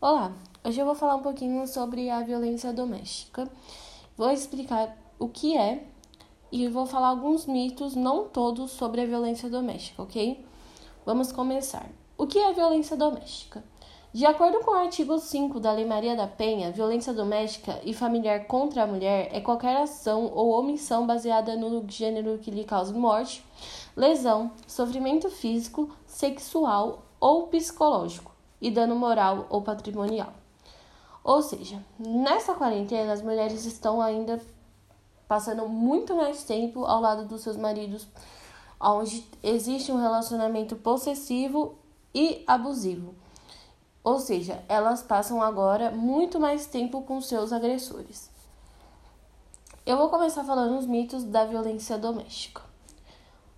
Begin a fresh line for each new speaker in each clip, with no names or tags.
Olá, hoje eu vou falar um pouquinho sobre a violência doméstica. Vou explicar o que é e vou falar alguns mitos, não todos, sobre a violência doméstica, ok? Vamos começar. O que é violência doméstica? De acordo com o artigo 5 da Lei Maria da Penha, violência doméstica e familiar contra a mulher é qualquer ação ou omissão baseada no gênero que lhe cause morte, lesão, sofrimento físico, sexual ou psicológico e dano moral ou patrimonial. Ou seja, nessa quarentena as mulheres estão ainda passando muito mais tempo ao lado dos seus maridos, onde existe um relacionamento possessivo e abusivo. Ou seja, elas passam agora muito mais tempo com seus agressores. Eu vou começar falando os mitos da violência doméstica.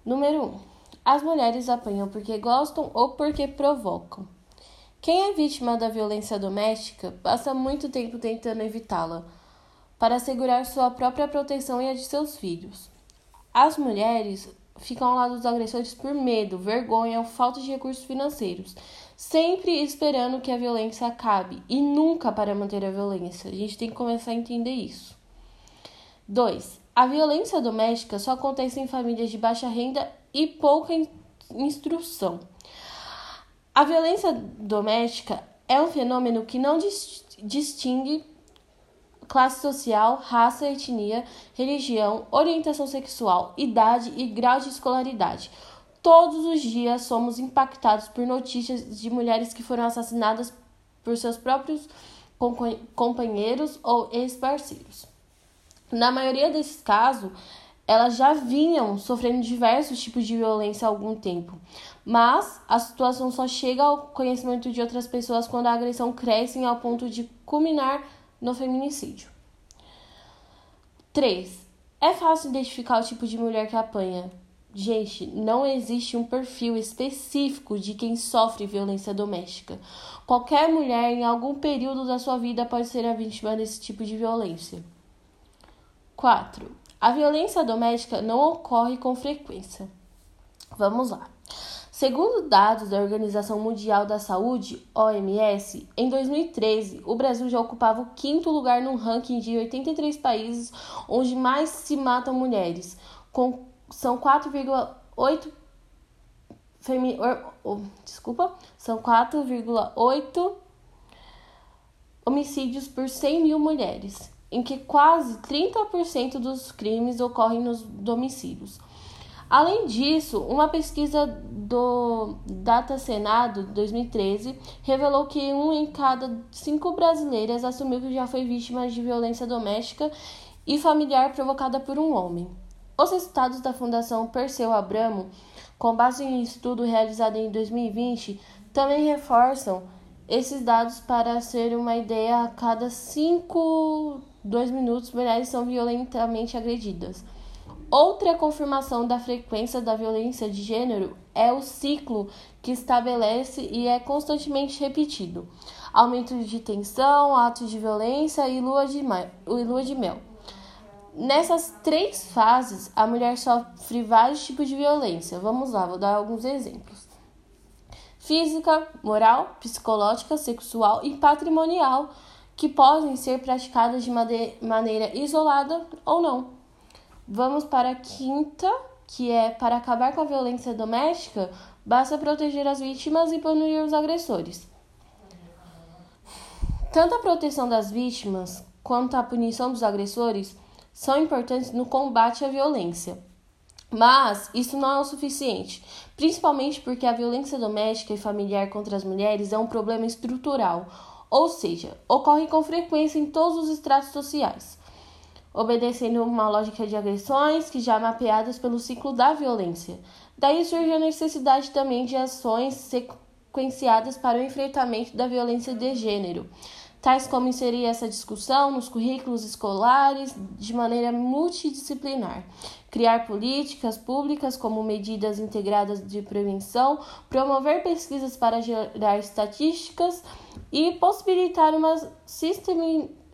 Número 1. Um, as mulheres apanham porque gostam ou porque provocam. Quem é vítima da violência doméstica passa muito tempo tentando evitá-la, para assegurar sua própria proteção e a de seus filhos. As mulheres ficam ao lado dos agressores por medo, vergonha ou falta de recursos financeiros, sempre esperando que a violência acabe e nunca para manter a violência. A gente tem que começar a entender isso. 2. A violência doméstica só acontece em famílias de baixa renda e pouca instrução. A violência doméstica é um fenômeno que não distingue classe social, raça, etnia, religião, orientação sexual, idade e grau de escolaridade. Todos os dias somos impactados por notícias de mulheres que foram assassinadas por seus próprios companheiros ou ex-parceiros. Na maioria desses casos, elas já vinham sofrendo diversos tipos de violência há algum tempo, mas a situação só chega ao conhecimento de outras pessoas quando a agressão cresce ao ponto de culminar no feminicídio. 3. É fácil identificar o tipo de mulher que apanha. Gente, não existe um perfil específico de quem sofre violência doméstica. Qualquer mulher, em algum período da sua vida, pode ser a vítima desse tipo de violência. 4. A violência doméstica não ocorre com frequência. Vamos lá. Segundo dados da Organização Mundial da Saúde, OMS, em 2013, o Brasil já ocupava o quinto lugar no ranking de 83 países onde mais se matam mulheres, com são 4,8 femi... Desculpa, são 4,8 homicídios por 100 mil mulheres em que quase 30% dos crimes ocorrem nos domicílios. Além disso, uma pesquisa do Data Senado 2013 revelou que um em cada cinco brasileiras assumiu que já foi vítima de violência doméstica e familiar provocada por um homem. Os resultados da Fundação Perseu Abramo, com base em estudo realizado em 2020, também reforçam esses dados para ser uma ideia a cada cinco 2 minutos, mulheres são violentamente agredidas. Outra confirmação da frequência da violência de gênero é o ciclo que estabelece e é constantemente repetido: aumento de tensão, atos de violência e lua de, e lua de mel. Nessas três fases, a mulher sofre vários tipos de violência. Vamos lá, vou dar alguns exemplos: física, moral, psicológica, sexual e patrimonial que podem ser praticadas de maneira isolada ou não. Vamos para a quinta, que é para acabar com a violência doméstica, basta proteger as vítimas e punir os agressores. Tanto a proteção das vítimas quanto a punição dos agressores são importantes no combate à violência. Mas isso não é o suficiente, principalmente porque a violência doméstica e familiar contra as mulheres é um problema estrutural, ou seja, ocorre com frequência em todos os estratos sociais, obedecendo uma lógica de agressões que já mapeadas pelo ciclo da violência. Daí surge a necessidade também de ações sequenciadas para o enfrentamento da violência de gênero, tais como inserir essa discussão nos currículos escolares de maneira multidisciplinar, criar políticas públicas como medidas integradas de prevenção, promover pesquisas para gerar estatísticas e possibilitar uma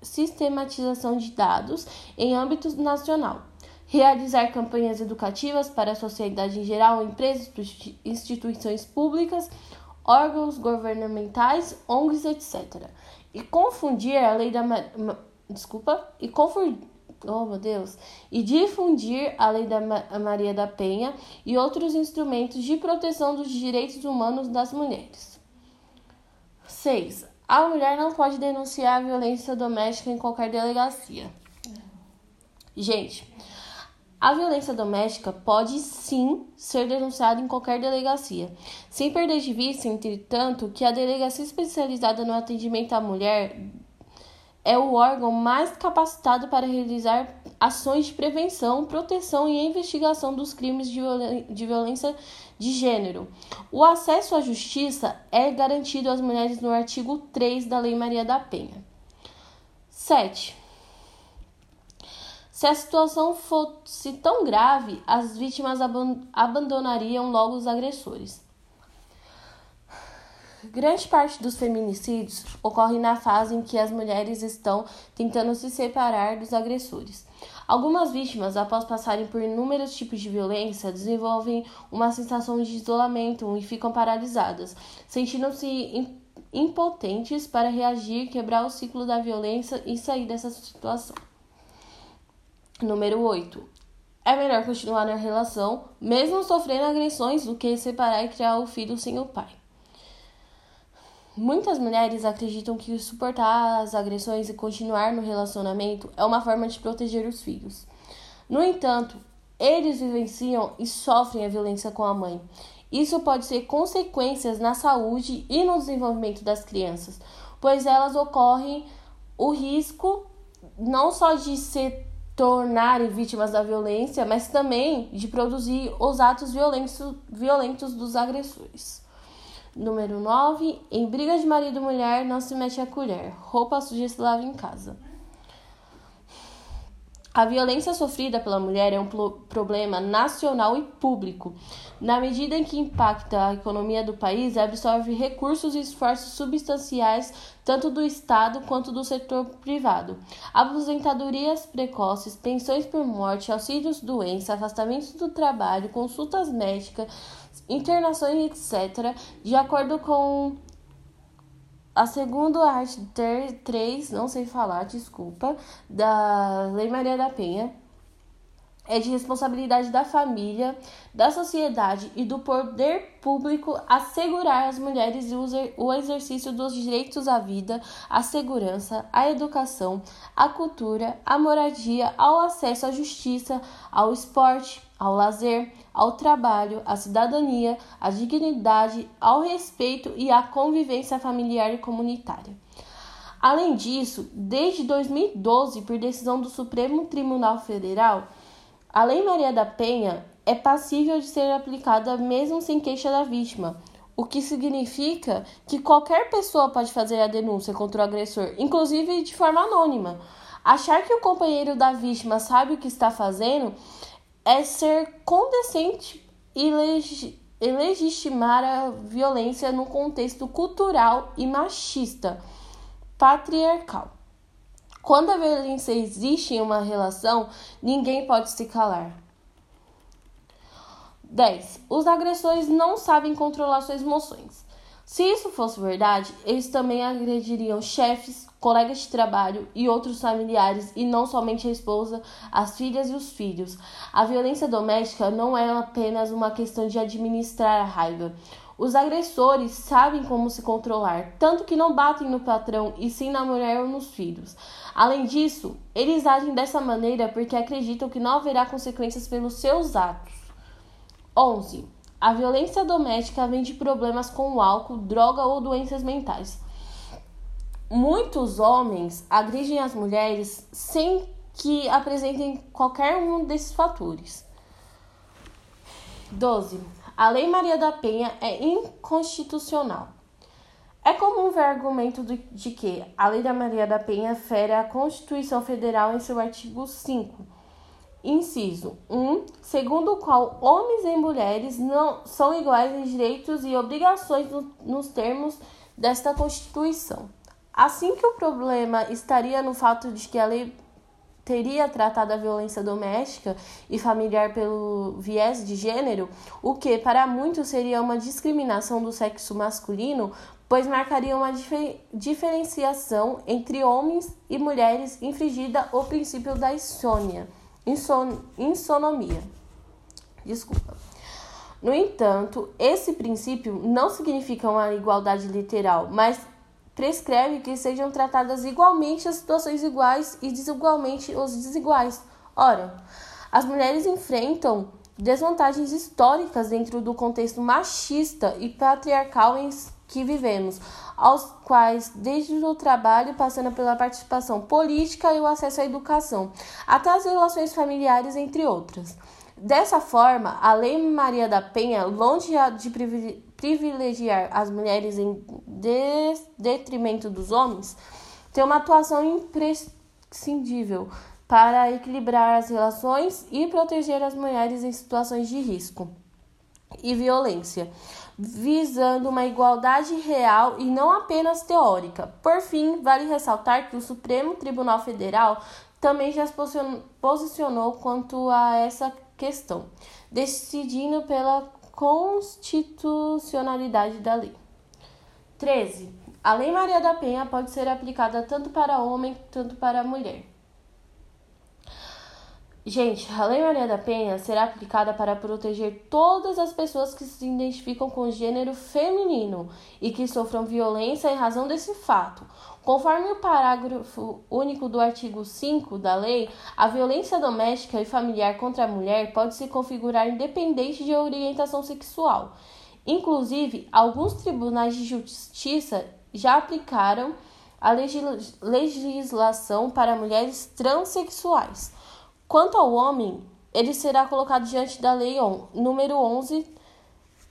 sistematização de dados em âmbito nacional. Realizar campanhas educativas para a sociedade em geral, empresas, instituições públicas órgãos governamentais, ONGs, etc. E confundir a lei da desculpa e confundir oh meu Deus, e difundir a lei da Maria da Penha e outros instrumentos de proteção dos direitos humanos das mulheres. 6. A mulher não pode denunciar a violência doméstica em qualquer delegacia. Gente, a violência doméstica pode sim ser denunciada em qualquer delegacia, sem perder de vista, entretanto, que a delegacia especializada no atendimento à mulher é o órgão mais capacitado para realizar ações de prevenção, proteção e investigação dos crimes de, de violência de gênero. O acesso à justiça é garantido às mulheres no artigo 3 da Lei Maria da Penha. 7. Se a situação fosse tão grave, as vítimas abandonariam logo os agressores. Grande parte dos feminicídios ocorre na fase em que as mulheres estão tentando se separar dos agressores. Algumas vítimas, após passarem por inúmeros tipos de violência, desenvolvem uma sensação de isolamento e ficam paralisadas, sentindo-se impotentes para reagir, quebrar o ciclo da violência e sair dessa situação. Número 8. É melhor continuar na relação, mesmo sofrendo agressões, do que separar e criar o filho sem o pai. Muitas mulheres acreditam que suportar as agressões e continuar no relacionamento é uma forma de proteger os filhos. No entanto, eles vivenciam e sofrem a violência com a mãe. Isso pode ser consequências na saúde e no desenvolvimento das crianças, pois elas ocorrem o risco não só de se tornarem vítimas da violência, mas também de produzir os atos violentos, violentos dos agressores. Número 9. Em briga de marido e mulher, não se mete a colher. Roupa suja se lava em casa. A violência sofrida pela mulher é um problema nacional e público, na medida em que impacta a economia do país absorve recursos e esforços substanciais tanto do Estado quanto do setor privado. Aposentadorias precoces, pensões por morte, auxílios doença, afastamentos do trabalho, consultas médicas, internações, etc., de acordo com a segunda arte 3, não sei falar, desculpa, da Lei Maria da Penha, é de responsabilidade da família, da sociedade e do poder público assegurar às mulheres o exercício dos direitos à vida, à segurança, à educação, à cultura, à moradia, ao acesso à justiça, ao esporte, ao lazer, ao trabalho, à cidadania, à dignidade, ao respeito e à convivência familiar e comunitária. Além disso, desde 2012, por decisão do Supremo Tribunal Federal, a Lei Maria da Penha é passível de ser aplicada mesmo sem queixa da vítima, o que significa que qualquer pessoa pode fazer a denúncia contra o agressor, inclusive de forma anônima. Achar que o companheiro da vítima sabe o que está fazendo é ser condescente e, leg legitimar a violência num contexto cultural e machista, patriarcal. Quando a violência existe em uma relação, ninguém pode se calar. 10. Os agressores não sabem controlar suas emoções. Se isso fosse verdade, eles também agrediriam chefes, colegas de trabalho e outros familiares, e não somente a esposa, as filhas e os filhos. A violência doméstica não é apenas uma questão de administrar a raiva. Os agressores sabem como se controlar, tanto que não batem no patrão e sim na mulher ou nos filhos. Além disso, eles agem dessa maneira porque acreditam que não haverá consequências pelos seus atos. 11. A violência doméstica vem de problemas com o álcool, droga ou doenças mentais. Muitos homens agridem as mulheres sem que apresentem qualquer um desses fatores. 12 a Lei Maria da Penha é inconstitucional. É comum ver argumento de que a Lei da Maria da Penha fere a Constituição Federal em seu artigo 5, inciso 1, segundo o qual homens e mulheres não são iguais em direitos e obrigações no, nos termos desta Constituição. Assim que o problema estaria no fato de que a lei teria tratado a violência doméstica e familiar pelo viés de gênero, o que para muitos seria uma discriminação do sexo masculino, pois marcaria uma difer diferenciação entre homens e mulheres infringida o princípio da insônia, inson insonomia. Desculpa. No entanto, esse princípio não significa uma igualdade literal, mas prescreve que sejam tratadas igualmente as situações iguais e desigualmente os desiguais. Ora, as mulheres enfrentam desvantagens históricas dentro do contexto machista e patriarcal em que vivemos, aos quais, desde o trabalho, passando pela participação política e o acesso à educação, até as relações familiares, entre outras. Dessa forma, a Lei Maria da Penha, longe de privilegiar as mulheres em detrimento dos homens, tem uma atuação imprescindível para equilibrar as relações e proteger as mulheres em situações de risco e violência, visando uma igualdade real e não apenas teórica. Por fim, vale ressaltar que o Supremo Tribunal Federal também já se posicionou quanto a essa questão, decidindo pela constitucionalidade da lei. 13. A Lei Maria da Penha pode ser aplicada tanto para homem quanto para mulher. Gente, a Lei Maria da Penha será aplicada para proteger todas as pessoas que se identificam com o gênero feminino e que sofram violência em razão desse fato. Conforme o parágrafo único do artigo 5 da lei, a violência doméstica e familiar contra a mulher pode se configurar independente de orientação sexual. Inclusive, alguns tribunais de justiça já aplicaram a legislação para mulheres transexuais. Quanto ao homem, ele será colocado diante da Lei número 11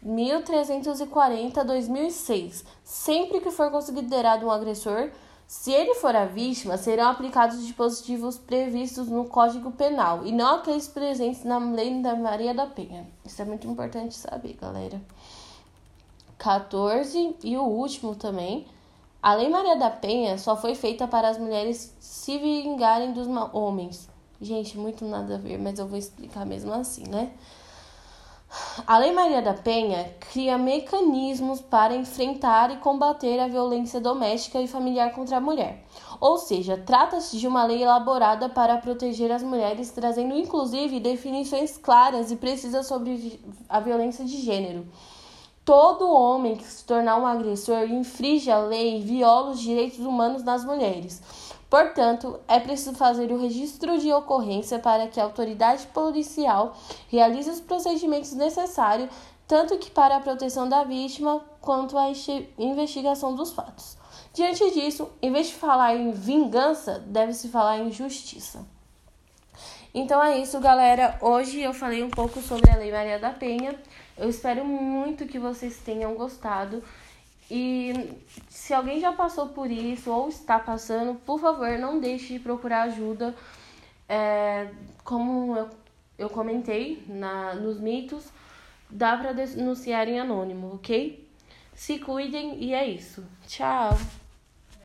1340-2006, sempre que for considerado um agressor. Se ele for a vítima, serão aplicados dispositivos previstos no Código Penal e não aqueles presentes na Lei da Maria da Penha. Isso é muito importante saber, galera. 14 e o último também. A Lei Maria da Penha só foi feita para as mulheres se vingarem dos homens. Gente, muito nada a ver, mas eu vou explicar mesmo assim, né? A Lei Maria da Penha cria mecanismos para enfrentar e combater a violência doméstica e familiar contra a mulher. Ou seja, trata-se de uma lei elaborada para proteger as mulheres, trazendo inclusive definições claras e precisas sobre a violência de gênero. Todo homem que se tornar um agressor infringe a lei e viola os direitos humanos das mulheres. Portanto, é preciso fazer o registro de ocorrência para que a autoridade policial realize os procedimentos necessários, tanto que para a proteção da vítima quanto a investigação dos fatos. Diante disso, em vez de falar em vingança, deve-se falar em justiça. Então é isso, galera. Hoje eu falei um pouco sobre a Lei Maria da Penha. Eu espero muito que vocês tenham gostado. E se alguém já passou por isso ou está passando, por favor, não deixe de procurar ajuda. É, como eu, eu comentei na, nos mitos, dá para denunciar em anônimo, ok? Se cuidem e é isso. Tchau!